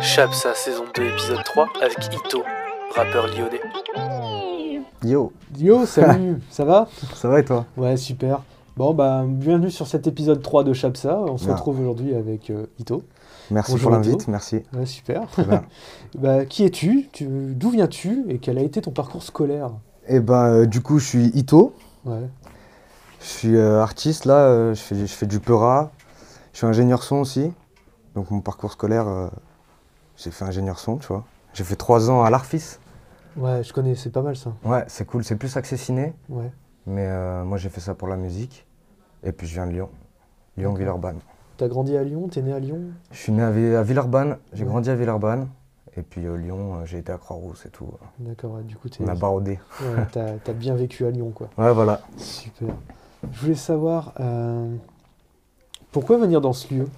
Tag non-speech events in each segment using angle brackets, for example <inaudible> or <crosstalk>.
Chapsa saison 2 épisode 3 avec Ito, rappeur lyonnais. Yo, Yo, salut, <laughs> ça va? Ça va et toi? Ouais, super. Bon, bah, bienvenue sur cet épisode 3 de Chapsa. On se Ah. retrouve aujourd'hui avec euh, Ito. Merci Bonjour pour l'invite, merci. Ouais, super. Très bien. <laughs> bah, qui es-tu? Tu- D'où viens-tu? Et quel a été ton parcours scolaire? Et ben euh, du coup je suis Ito, Ouais, je suis euh, artiste là, euh, je, fais, je fais du peura, je suis ingénieur son aussi. Donc mon parcours scolaire, euh, j'ai fait ingénieur son, tu vois. J'ai fait trois ans à l'Arfis. ouais, je connais, c'est pas mal ça. Ouais, c'est cool, c'est plus accès ciné, Ouais, mais euh, moi j'ai fait ça pour la musique. Et puis je viens de Lyon, Lyon D'accord. Villeurbanne. t'as grandi à Lyon? T'es né à Lyon? Je suis né à, Vi- à Villeurbanne, j'ai Ouais. grandi à Villeurbanne. Et puis euh, Lyon, j'ai été à Croix-Rousse et tout. D'accord, ouais, du coup, t'es- On a barodé. ouais, t'as bien vécu à Lyon, quoi. <laughs> Ouais, voilà. Super. Je voulais savoir, pourquoi venir dans ce lieu?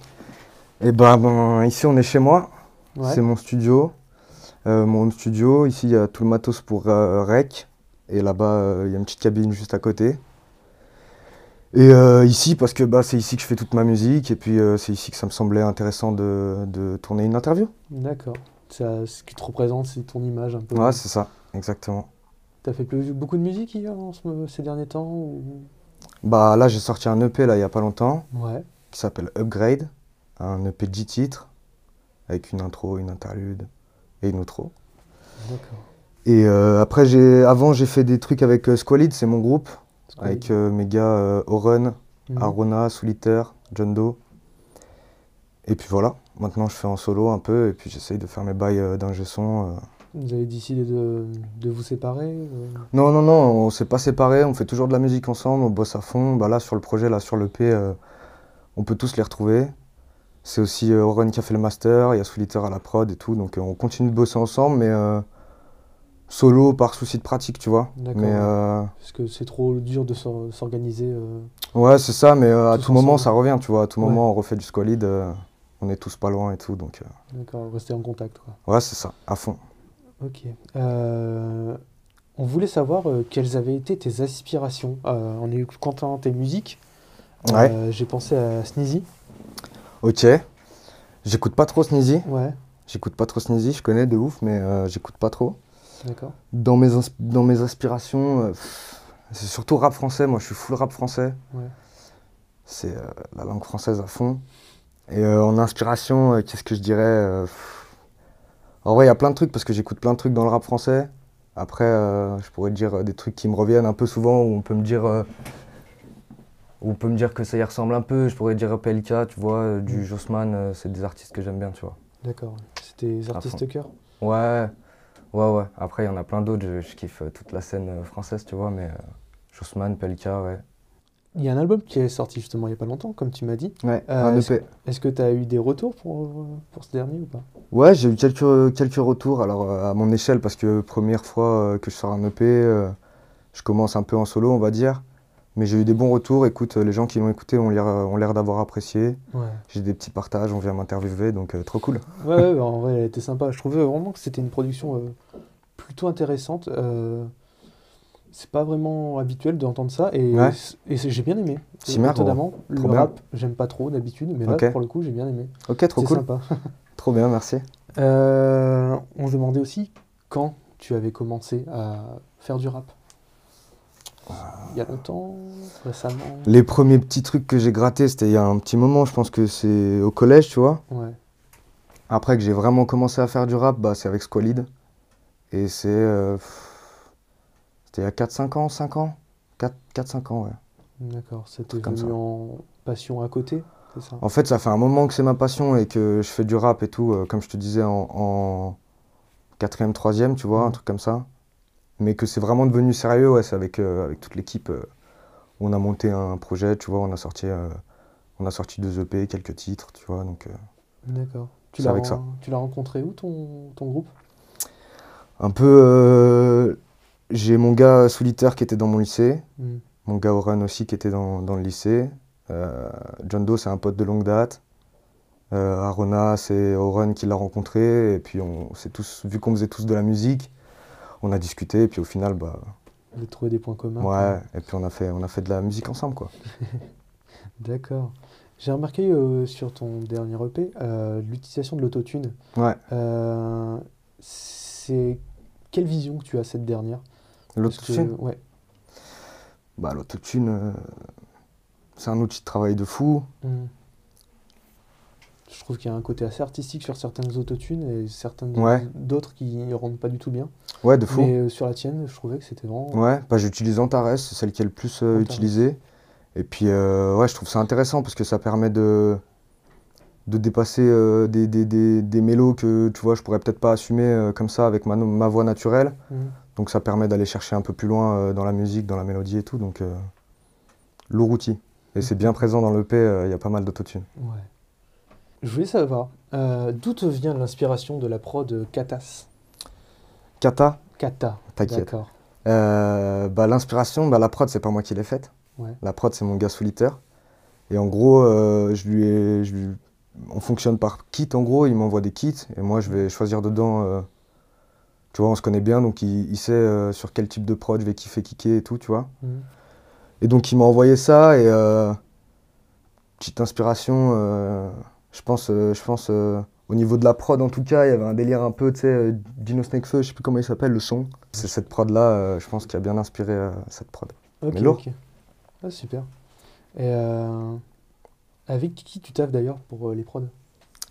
Et ben, ben, ici on est chez moi. Ouais, C'est mon studio. Euh, mon home studio. Ici, il y a tout le matos pour euh, rec. Et là-bas, euh, il y a une petite cabine juste à côté. Et ici, parce que bah, c'est ici que je fais toute ma musique. Et puis, c'est ici que ça me semblait intéressant de, de tourner une interview. D'accord. Ce qui te représente, c'est ton image un peu. Ouais, c'est ça, exactement. T'as fait plus- beaucoup de musique hier, ces derniers temps ou... Bah, là, j'ai sorti un EP là, il y a pas longtemps Ouais, qui s'appelle Upgrade. Un EP de 10 titres avec une intro, une interlude et une outro. d'accord. Et euh, après, j'ai, avant, j'ai fait des trucs avec euh, Squalid, c'est mon groupe. Avec euh, mes gars euh, Oren, Mhm. Arona, Solitaire, John Doe. Et puis voilà, maintenant je fais en solo un peu et puis j'essaye de faire mes bails d'ingé son. Vous avez décidé de, de vous séparer Non, non, non, on s'est pas séparés, on fait toujours de la musique ensemble, on bosse à fond. Bah là, sur le projet, là, sur l'EP, euh, on peut tous les retrouver. C'est aussi euh, Oren qui a fait le master, il y a Solitaire à la prod et tout, donc euh, on continue de bosser ensemble, mais euh, solo par souci de pratique, tu vois. D'accord. Euh, Parce que c'est trop dur de s'or- s'organiser. euh. ouais, c'est ça, mais euh, à tout moment, ça revient, tu vois. À tout Ouais. moment, on refait du squalid, on est tous pas loin et tout, donc. D'accord, rester en contact. Quoi. Ouais, c'est ça, à fond. Ok. On voulait savoir quelles avaient été tes aspirations. Euh, en écoutant tes musiques, Ouais. euh, j'ai pensé à Sneezy. Ok. J'écoute pas trop Sneezy. Ouais, J'écoute pas trop Sneezy, je connais de ouf, mais euh, j'écoute pas trop. d'accord. Dans mes, dans mes aspirations, euh, c'est surtout rap français. Moi, je suis full rap français. Ouais. C'est la langue française à fond. Et en inspiration, qu'est-ce que je dirais. En vrai, il y a plein de trucs parce que j'écoute plein de trucs dans le rap français. Après, je pourrais dire des trucs qui me reviennent un peu souvent où on peut me dire. On peut me dire que ça y ressemble un peu. Je pourrais dire PLK, tu vois, euh, du Mm. Jossman, euh, c'est des artistes que j'aime bien, tu vois. D'accord. C'était les artistes fond. cœur. Ouais, ouais, ouais. Après, il y en a plein d'autres. Je, je kiffe euh, toute la scène française, tu vois, mais euh, Jossman, PLK, ouais. Il y a un album qui est sorti justement il n'y a pas longtemps, comme tu m'as dit. Ouais, Euh, un est-ce- EP. Est-ce que tu as eu des retours pour, pour ce dernier ou pas? Ouais, j'ai eu quelques, quelques retours, alors à mon échelle, parce que première fois que je sors un EP, je commence un peu en solo, on va dire. Mais j'ai eu des bons retours. Écoute, euh, les gens qui l'ont écouté ont l'air ont l'air d'avoir apprécié. Ouais. J'ai des petits partages, on vient m'interviewer, donc euh, trop cool. Ouais, ouais, bah, en vrai, elle était sympa. Je trouvais vraiment que c'était une production euh, plutôt intéressante. Euh, c'est pas vraiment habituel d'entendre ça et, Ouais. et c'est- j'ai bien aimé. Étonnamment, le bien. rap, j'aime pas trop d'habitude, mais là, pour le coup, j'ai bien aimé. Ok, trop cool. sympa. <laughs> <laughs> Trop bien, merci. Euh, on se demandait aussi quand tu avais commencé à faire du rap. Il y a longtemps, récemment. Les premiers petits trucs que j'ai grattés, c'était il y a un petit moment, je pense que c'est au collège, tu vois. Ouais. Après que j'ai vraiment commencé à faire du rap, bah, c'est avec Squalid. Et c'est. euh, C'était il y a 4-5 ans, 5 ans 4-5 ans, ouais. D'accord. C'était truc comme venu ça. en passion à côté, c'est ça? En fait, ça fait un moment que c'est ma passion et que je fais du rap et tout, euh, comme je te disais, en, en 4ème, 3ème, tu vois, un truc comme ça. Mais que c'est vraiment devenu sérieux, ouais, c'est avec, euh, avec toute l'équipe. euh, on a monté un projet, tu vois, on a sorti, euh, on a sorti deux EP, quelques titres, tu vois, donc. D'accord. Tu l'as avec ren- ça. Tu l'as rencontré où ton, ton groupe? Un peu. j'ai mon gars solitaire qui était dans mon lycée. Hmm. Mon gars Oren aussi qui était dans, dans le lycée. Euh, John Doe, c'est un pote de longue date. Euh, Arona, c'est Oren qui l'a rencontré. Et puis, on s'est tous, vu qu'on faisait tous de la musique, on a discuté. Et puis, au final, bah, Vous trouvé des points communs ouais. Et puis, on a, fait, on a fait de la musique ensemble, quoi. <laughs> D'accord. J'ai remarqué euh, sur ton dernier EP euh, l'utilisation de l'autotune. Ouais, Euh, c'est quelle vision que tu as cette dernière? Que- l'autotune? Ouais. Bah, l'autotune, c'est un outil de travail de fou. Hmm. Je trouve qu'il y a un côté assez artistique sur certaines autotunes et certaines Ouais. d'autres qui ne rendent pas du tout bien. Ouais, de fou. Mais euh, sur la tienne, je trouvais que c'était vraiment. Ouais, bah, j'utilise Antares, c'est celle qui est le plus euh, utilisée. Et puis, euh, ouais, je trouve ça intéressant parce que ça permet de, de dépasser euh, des, des, des, des mélos que, tu vois, je pourrais peut-être pas assumer euh, comme ça avec ma, ma voix naturelle. Hmm. Donc, ça permet d'aller chercher un peu plus loin euh, dans la musique, dans la mélodie et tout. Donc, euh, lourd outil. Et c'est bien présent dans l'EP, euh, il y a pas mal d'autotune. Ouais. Je voulais savoir euh, d'où te vient l'inspiration de la prod Katas? Kata, Kata. T'inquiète. D'accord. Euh, bah, l'inspiration, bah, la prod, c'est pas moi qui l'ai faite. Ouais. La prod, c'est mon gars solitaire. Et en gros, euh, je lui ai- je lui- on fonctionne par kit en gros. Il m'envoie des kits et moi, je vais choisir dedans. euh, tu vois, on se connaît bien, donc il, il sait sur quel type de prod je vais kiffer, kicker et tout, tu vois. Hmm. Et donc, il m'a envoyé ça et petite inspiration. Je pense, euh, je pense euh, au niveau de la prod en tout cas, il y avait un délire un peu, tu sais, euh, Dino Snakefeu, je sais plus comment il s'appelle, le son. C'est cette prod là, je pense, qui a bien inspiré euh, cette prod. Ok, Mais ok. Ah, super. Et euh, avec qui tu taffes d'ailleurs pour les prods?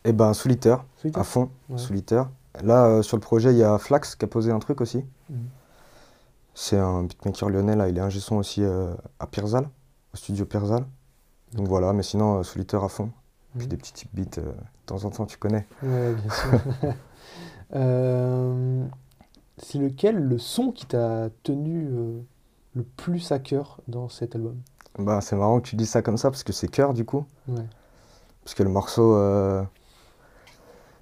Et ben, solitaire. À fond, Ouais. solitaire. Là, sur le projet, il y a Flax qui a posé un truc aussi. Mhm. C'est un beatmaker lyonnais, là, il est ingé son aussi à Pirzal, au studio Pirzal. Donc voilà, mais sinon, solitaire à fond. Puis Mhm. des petits types beats, euh, de temps en temps, tu connais. Ouais, bien sûr. <laughs> Euh, c'est lequel le son qui t'a tenu euh, le plus à cœur dans cet album? Bah, c'est marrant que tu dises ça comme ça, parce que c'est cœur, du coup. Ouais. Parce que le morceau, euh,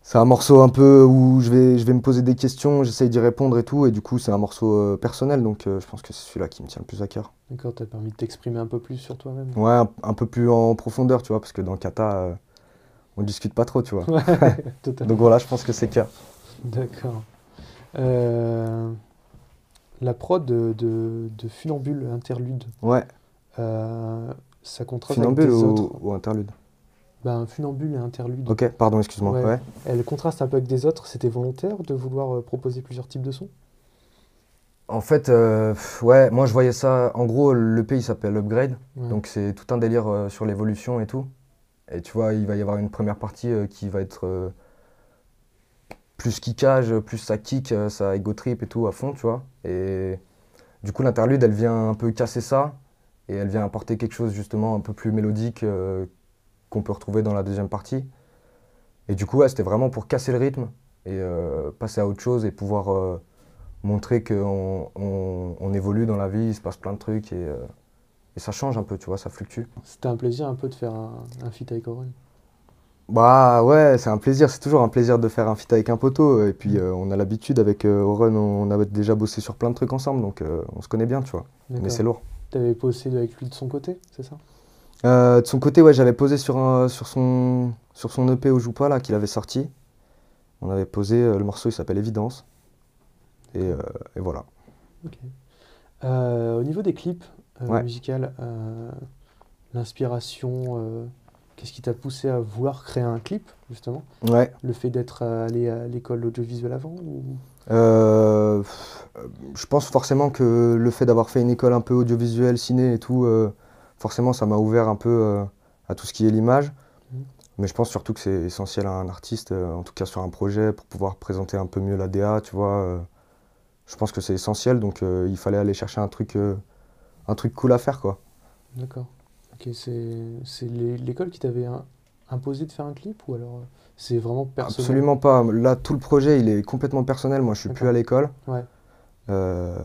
c'est un morceau un peu où je vais, je vais me poser des questions, j'essaye d'y répondre et tout. Et du coup, c'est un morceau euh, personnel, donc euh, je pense que c'est celui-là qui me tient le plus à cœur. D'accord, t'as permis de t'exprimer un peu plus sur toi-même. Ouais, un, un peu plus en profondeur, tu vois, parce que dans Kata, euh, on discute pas trop, tu vois. Ouais, <laughs> totalement. Donc voilà, je pense que c'est cœur. D'accord. Euh, la prod de, de, de Funambule Interlude, Ouais, euh, ça contraste funambule avec ou, autres. ou interlude Ben, Funambule et Interlude, Ok, pardon, excuse-moi. Ouais. Ouais. elle contraste un peu avec des autres. C'était volontaire de vouloir euh, proposer plusieurs types de sons? En fait, euh, ouais, moi je voyais ça. En gros, le pays s'appelle Upgrade, Ouais. donc c'est tout un délire euh, sur l'évolution et tout. Et tu vois, il va y avoir une première partie qui va être plus kickage, plus ça kick, ça ego trip et tout à fond, tu vois. Et du coup, l'interlude, elle vient un peu casser ça et elle vient apporter quelque chose justement un peu plus mélodique qu'on peut retrouver dans la deuxième partie. Et du coup, ouais, c'était vraiment pour casser le rythme et euh, passer à autre chose et pouvoir euh, montrer qu'on on, on évolue dans la vie, il se passe plein de trucs et, euh, et ça change un peu, tu vois, ça fluctue. C'était un plaisir un peu de faire un, un feat avec Oren. Bah ouais, c'est un plaisir, c'est toujours un plaisir de faire un feat avec un poteau. Et puis euh, on a l'habitude avec euh, Oren, on a déjà bossé sur plein de trucs ensemble, donc on se connaît bien, tu vois. Mais c'est lourd. T'avais posé avec lui de son côté, c'est ça? Euh, de son côté, ouais, j'avais posé sur, un- sur, son, sur son EP au Joue pas, là, qu'il avait sorti. On avait posé, euh, le morceau il s'appelle Évidence. Et, euh, et voilà. Au niveau des clips Ouais. musicaux, euh, l'inspiration, qu'est-ce qui t'a poussé à vouloir créer un clip, justement? Ouais. Le fait d'être allé à l'école audiovisuelle avant ou... Je pense forcément que le fait d'avoir fait une école un peu audiovisuelle, ciné et tout, forcément ça m'a ouvert un peu euh, à tout ce qui est l'image. Mhm. Mais je pense surtout que c'est essentiel à un artiste, euh, en tout cas sur un projet, pour pouvoir présenter un peu mieux la DA, tu vois. euh, je pense que c'est essentiel, donc euh, il fallait aller chercher un truc, euh, un truc cool à faire, quoi. D'accord. Ok, c'est c'est l'é- l'école qui t'avait im- imposé de faire un clip ou alors c'est vraiment personnel? Absolument pas. Là, tout le projet, il est complètement personnel. Moi, je suis plus à l'école. Ouais. Euh,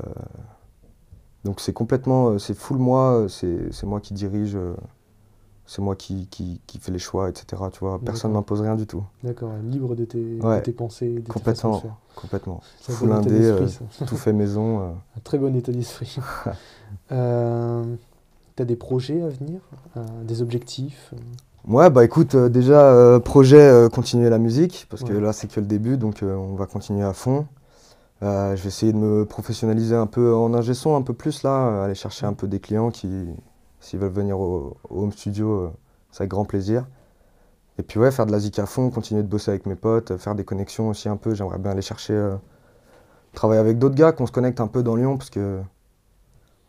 donc c'est complètement, euh, c'est full moi, euh, c'est moi qui dirige, euh, c'est moi qui, qui, qui fais les choix, etc. Tu vois, personne D'accord. m'impose rien du tout. D'accord, libre de tes, de Ouais. tes pensées, de tes façons Complètement. de. Complètement. Full indé, euh, tout fait maison. euh. <laughs> Un très bon état d'esprit. <laughs> euh, T'as des projets à venir Des objectifs Ouais, bah écoute, déjà, projet, continuer la musique, parce que là, c'est que le début, donc on va continuer à fond. Euh, je vais essayer de me professionnaliser un peu en ingé son, un peu plus là, euh, aller chercher un peu des clients qui, s'ils veulent venir au, au home studio, euh, c'est avec grand plaisir. Et puis ouais, faire de la zik à fond, continuer de bosser avec mes potes, faire des connexions aussi un peu. J'aimerais bien aller chercher, euh, travailler avec d'autres gars, qu'on se connecte un peu dans Lyon, parce que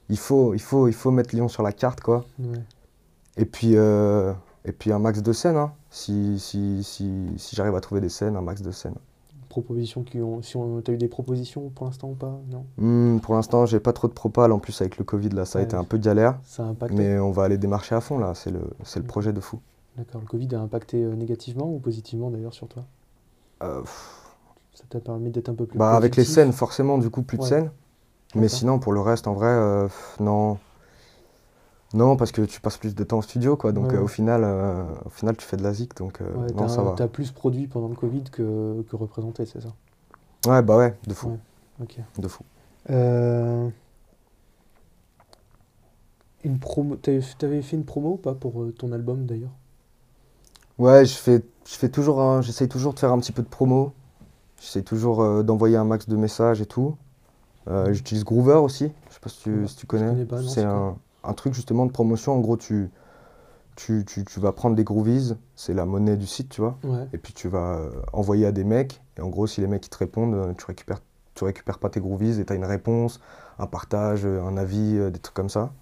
il faut, il faut, il faut mettre Lyon sur la carte, quoi. Ouais. Et puis, euh, et puis un max de scènes, hein. si, si, si, si j'arrive à trouver des scènes, un max de scènes. Propositions qui ont. Si on t'as eu des propositions pour l'instant ou pas? Non. Hmm, pour l'instant, j'ai pas trop de propal. En plus, avec le Covid, là, ça a été un peu galère. Ça a impacté. Mais on va aller démarcher à fond, là. C'est le, c'est le projet de fou. D'accord. Le Covid a impacté euh, négativement ou positivement d'ailleurs sur toi? Euh, Ça t'a permis d'être un peu plus. bah, avec les scènes, forcément, du coup, plus de scènes. Mais sinon, pour le reste, en vrai, euh, non. Non, parce que tu passes plus de temps au studio, quoi. Donc, Ouais, euh, au, final, euh, au final, tu fais de la zik. Donc, euh, Ouais, non, ça va. t'as plus produit pendant le Covid que, que représenté, c'est ça? Ouais, bah ouais, de fou. Ouais. De fou. Une promo. T'avais, fait une promo ou pas pour ton album d'ailleurs? Ouais, je fais, je fais toujours un- j'essaye toujours de faire un petit peu de promo. J'essaye toujours d'envoyer un max de messages et tout. J'utilise Groover aussi. Je sais pas si tu, si tu connais. connais pas, non, c'est un truc justement de promotion. En gros, tu, tu, tu, tu vas prendre des groovies, c'est la monnaie du site, tu vois. Ouais. Et puis tu vas euh, envoyer à des mecs. Et en gros, si les mecs ils te répondent, euh, tu récupères, tu récupères pas tes groovies et tu as une réponse, un partage, euh, un avis, des trucs comme ça.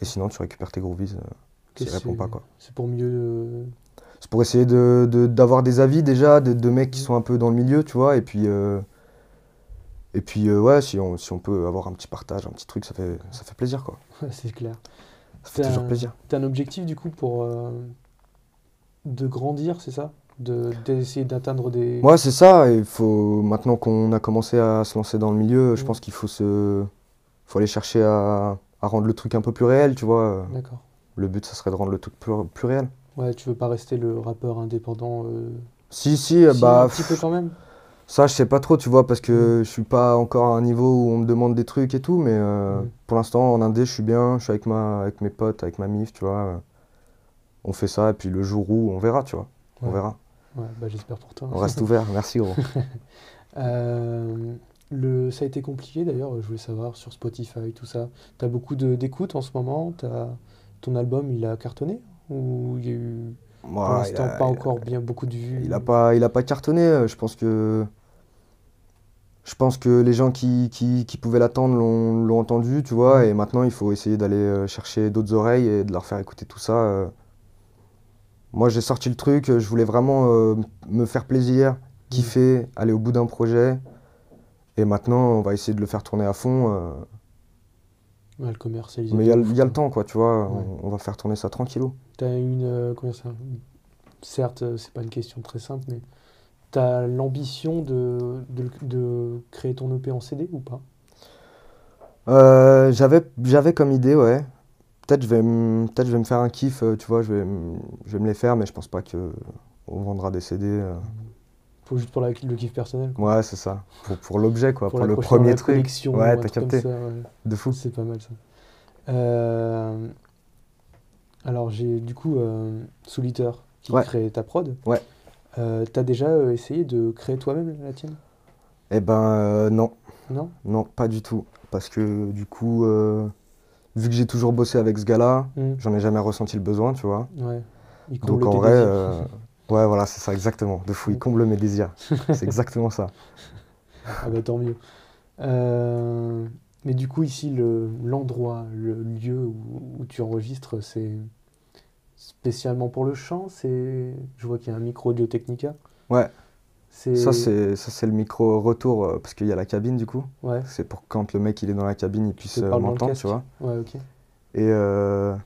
Et sinon, tu récupères tes groovies s'ils répondent pas, quoi. C'est pour mieux. C'est pour essayer de, de- d'avoir des avis déjà, de, de mecs qui Mhm. sont un peu dans le milieu, tu vois. Et puis, euh, et puis euh, ouais, si on, si on peut avoir un petit partage, un petit truc, ça fait, ça fait plaisir, quoi. <laughs> c'est clair. Ça fait toujours un- plaisir. T'as un objectif du coup pour. euh, de grandir, c'est ça? De, D'essayer d'atteindre des. Ouais, c'est ça. Il faut, maintenant qu'on a commencé à se lancer dans le milieu, je Mhm. pense qu'il faut, se, faut aller chercher à, à rendre le truc un peu plus réel, tu vois. D'accord. Le but, ça serait de rendre le truc plus, plus réel. Ouais, tu veux pas rester le rappeur indépendant euh, Si, si, si, bah. un petit peu quand même Ça, je sais pas trop, tu vois, parce que je suis pas encore à un niveau où on me demande des trucs et tout, mais euh, Mm. pour l'instant, en Indé, je suis bien, je suis avec, ma, avec mes potes, avec ma mif, tu vois. On fait ça, et puis le jour où, on verra, tu vois. On verra. Ouais, bah j'espère pour toi. On reste ouvert, merci gros. <laughs> Euh, le, ça a été compliqué d'ailleurs, je voulais savoir sur Spotify, tout ça. T'as beaucoup de- d'écoutes en ce moment? Ton album, il a cartonné? Ou il y a eu Moi, il l'instant a- pas encore bien beaucoup de vues Il a pas, il a pas cartonné. euh, Je pense que, je pense que les gens qui, qui, qui pouvaient l'attendre l'ont, entendu, tu vois. Mm. Et maintenant, il faut essayer d'aller euh, chercher d'autres oreilles et de leur faire écouter tout ça. euh. Moi, j'ai sorti le truc. Je voulais vraiment euh, me faire plaisir, kiffer, aller au bout d'un projet. Et maintenant, on va essayer de le faire tourner à fond. euh. Ouais, le commercialisation. Mais il y, a le- il y a le quoi. temps, quoi, tu vois. Ouais. On, on va faire tourner ça tranquillou. T'as une. euh, comment ça? Certes, euh, c'est pas une question très simple, mais t'as l'ambition de, de, de créer ton EP en CD ou pas? Euh, j'avais, j'avais comme idée, ouais. Peut-être je vais, me- peut-être je vais me faire un kiff, euh, tu vois, je vais, me- je vais me les faire, mais je pense pas que on vendra des CD. euh. Faut juste pour la- le kiff personnel quoi. Ouais, c'est ça. Pour, pour l'objet, quoi, pour, le premier truc. Ouais, t'as capté. ça, ouais. De fou. C'est pas mal ça. Euh, alors j'ai du coup euh, Souliter qui Ouais. crée ta prod. Ouais. Euh, T'as déjà euh, essayé de créer toi-même la tienne? Eh ben, euh, non, Non? Non, pas du tout. Parce que du coup, vu que j'ai toujours bossé avec ce gars-là, Hmm, j'en ai jamais ressenti le besoin, tu vois. Ouais. Il comble Donc en vrai, ouais, voilà, c'est ça, exactement. De fou, il comble mes désirs. <laughs> C'est exactement ça. Ah bah tant mieux. Mais du coup, ici, le, l'endroit, le lieu où, où tu enregistres, c'est spécialement pour le chant. C'est, je vois qu'il y a un micro Audio Technica. Ouais. Ça, c'est, ça, c'est le micro retour, euh, parce qu'il y a la cabine, du coup. ouais, C'est pour quand le mec il est dans la cabine, il puisse euh, m'entendre, tu vois. ouais, ok. Et, euh,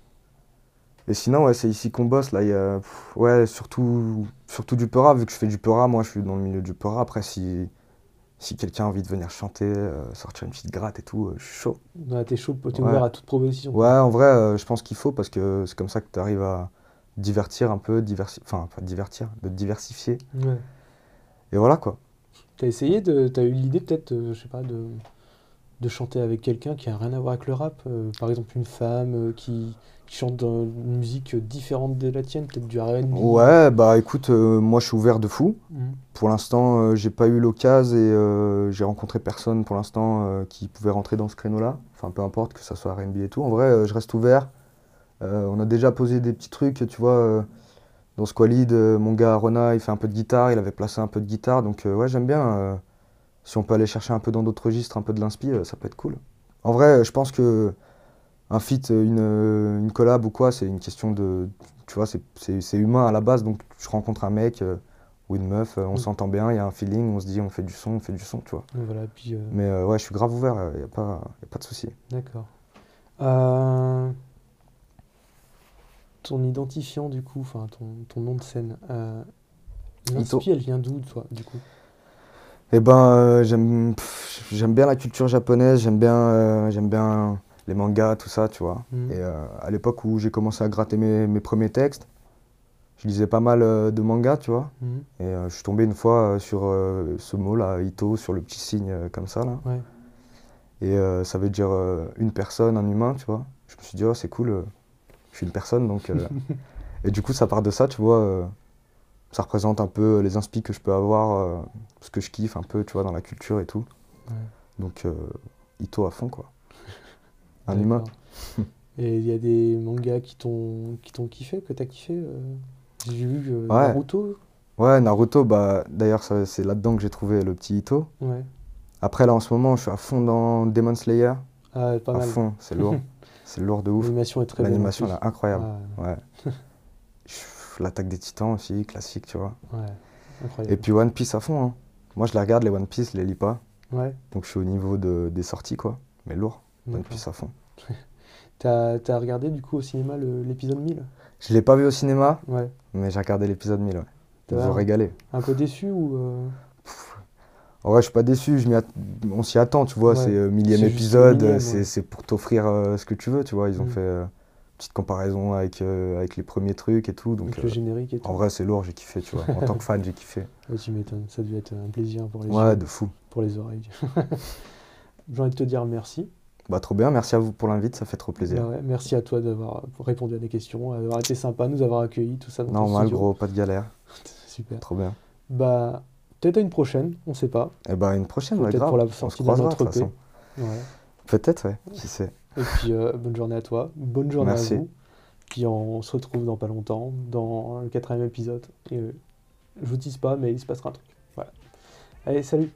et sinon, ouais, c'est ici qu'on bosse. Là, il y a pff, ouais, surtout, surtout du Peura, vu que je fais du Peura, moi je suis dans le milieu du Peura. Après, si, si quelqu'un a envie de venir chanter, euh, sortir une petite gratte et tout, euh, je suis chaud. Ouais, t'es chaud, t'es Ouais. ouvert à toute proposition. Ouais, en vrai, euh, je pense qu'il faut parce que c'est comme ça que tu arrives à divertir un peu, diversi enfin, pas divertir, de te diversifier. Ouais. Et voilà quoi. T'as essayé de, t'as eu l'idée peut-être, je sais pas, de, de chanter avec quelqu'un qui a rien à voir avec le rap. par exemple, une femme qui, qui chante dans une musique différente de la tienne, peut-être du R&B. Ouais, bah écoute, euh, moi je suis ouvert de fou. Mhm. Pour l'instant, euh, j'ai pas eu l'occasion et euh, j'ai rencontré personne pour l'instant qui pouvait rentrer dans ce créneau-là. Enfin, peu importe que ça soit R&B et tout. En vrai, je reste ouvert. On a déjà posé des petits trucs, tu vois. dans Squalid, mon gars Rona, il fait un peu de guitare, il avait placé un peu de guitare. Donc, ouais, j'aime bien. si on peut aller chercher un peu dans d'autres registres, un peu de l'inspi, ça peut être cool. En vrai, je pense que un feat, euh, une, euh, une collab ou quoi, c'est une question de. Tu vois, c'est- humain à la base. Donc, je rencontre un mec euh, ou une meuf, on Mm. s'entend bien, il y a un feeling, on se dit, on fait du son, on fait du son, tu vois. Donc Voilà, puis, euh, Mais euh, ouais, je suis grave ouvert, il n'y a, pas- y a pas de souci. d'accord. Ton identifiant, du coup, enfin, ton, ton nom de scène, l'inspi, elle vient d'où, toi, du coup? Eh ben, j'aime bien la culture japonaise, j'aime bien, j'aime bien les mangas, tout ça, tu vois. Mhm. Et euh, à l'époque où j'ai commencé à gratter mes, mes premiers textes, je lisais pas mal euh, de mangas, tu vois. Mhm. Et euh, je suis tombé une fois sur ce mot-là, Ito, sur le petit signe comme ça, là. Ouais. Et euh, ça veut dire euh, une personne, un humain, tu vois. Je me suis dit, oh, c'est cool, euh, je suis une personne, donc... <laughs> et du coup, ça part de ça, tu vois. ça représente un peu les inspi que je peux avoir, ce que je kiffe un peu, tu vois, dans la culture et tout. Ouais. Donc, Ito à fond, quoi. Un humain. D'accord. <laughs> Et il y a des mangas qui t'ont qui t'ont kiffé, que t'as kiffé euh J'ai vu euh, Ouais. Naruto. Ouais, Naruto, bah, d'ailleurs, c'est là-dedans que j'ai trouvé le petit Ito. Ouais. Après, là, en ce moment, je suis à fond dans Demon Slayer. Ah, pas à mal. fond, c'est lourd. <laughs> c'est lourd de ouf. L'animation est très belle. L'animation, est incroyable. Ah, Ouais. <laughs> L'attaque des titans aussi, classique, tu vois. ouais, incroyable. Et puis One Piece à fond. hein. Moi, je les regarde, les One Piece, je les lis pas. Ouais, Donc, je suis au niveau de, des sorties, quoi. Mais lourd, One. Piece à fond. <laughs> T'as regardé du coup au cinéma l'épisode 1000 Je l'ai pas vu au cinéma, Ouais. mais j'ai regardé l'épisode 1000, ouais. Ils un- régalé. Un peu déçu ou euh, En vrai, je suis pas déçu, je m'y att- on s'y attend, tu vois. Ouais. C'est euh, millième épisode, c'est ouais. c'est pour t'offrir euh, ce que tu veux, tu vois. Ils ont Mm. fait euh, petite comparaison avec, avec les premiers trucs et tout. Donc, avec le générique et tout en vrai, c'est lourd, j'ai kiffé, tu vois. En tant que fan, j'ai kiffé. <laughs> Ouais, tu m'étonnes, ça devait être un plaisir pour les Ouais, yeux, de fou. pour les oreilles. <laughs> J'ai envie de te dire merci. Bah, trop bien, merci à vous pour l'invite, ça fait trop plaisir. Ouais, ouais, merci à toi d'avoir répondu à des questions, d'avoir été sympa, nous avoir accueillis, tout ça dans Normal, studio. gros, pas de galère. <laughs> Super. Trop bien. Bah, peut-être à une prochaine, on sait pas. Et bah, une prochaine, ouais, Peut-être grave. pour la On se sortie de notre EP. Ouais. Peut-être, ouais, qui sait. Et puis, euh, bonne journée à toi, bonne journée Merci. à vous. Puis on se retrouve dans pas longtemps, dans le quatrième épisode. Et euh, je vous dis pas, mais il se passera un truc. Voilà. Allez, salut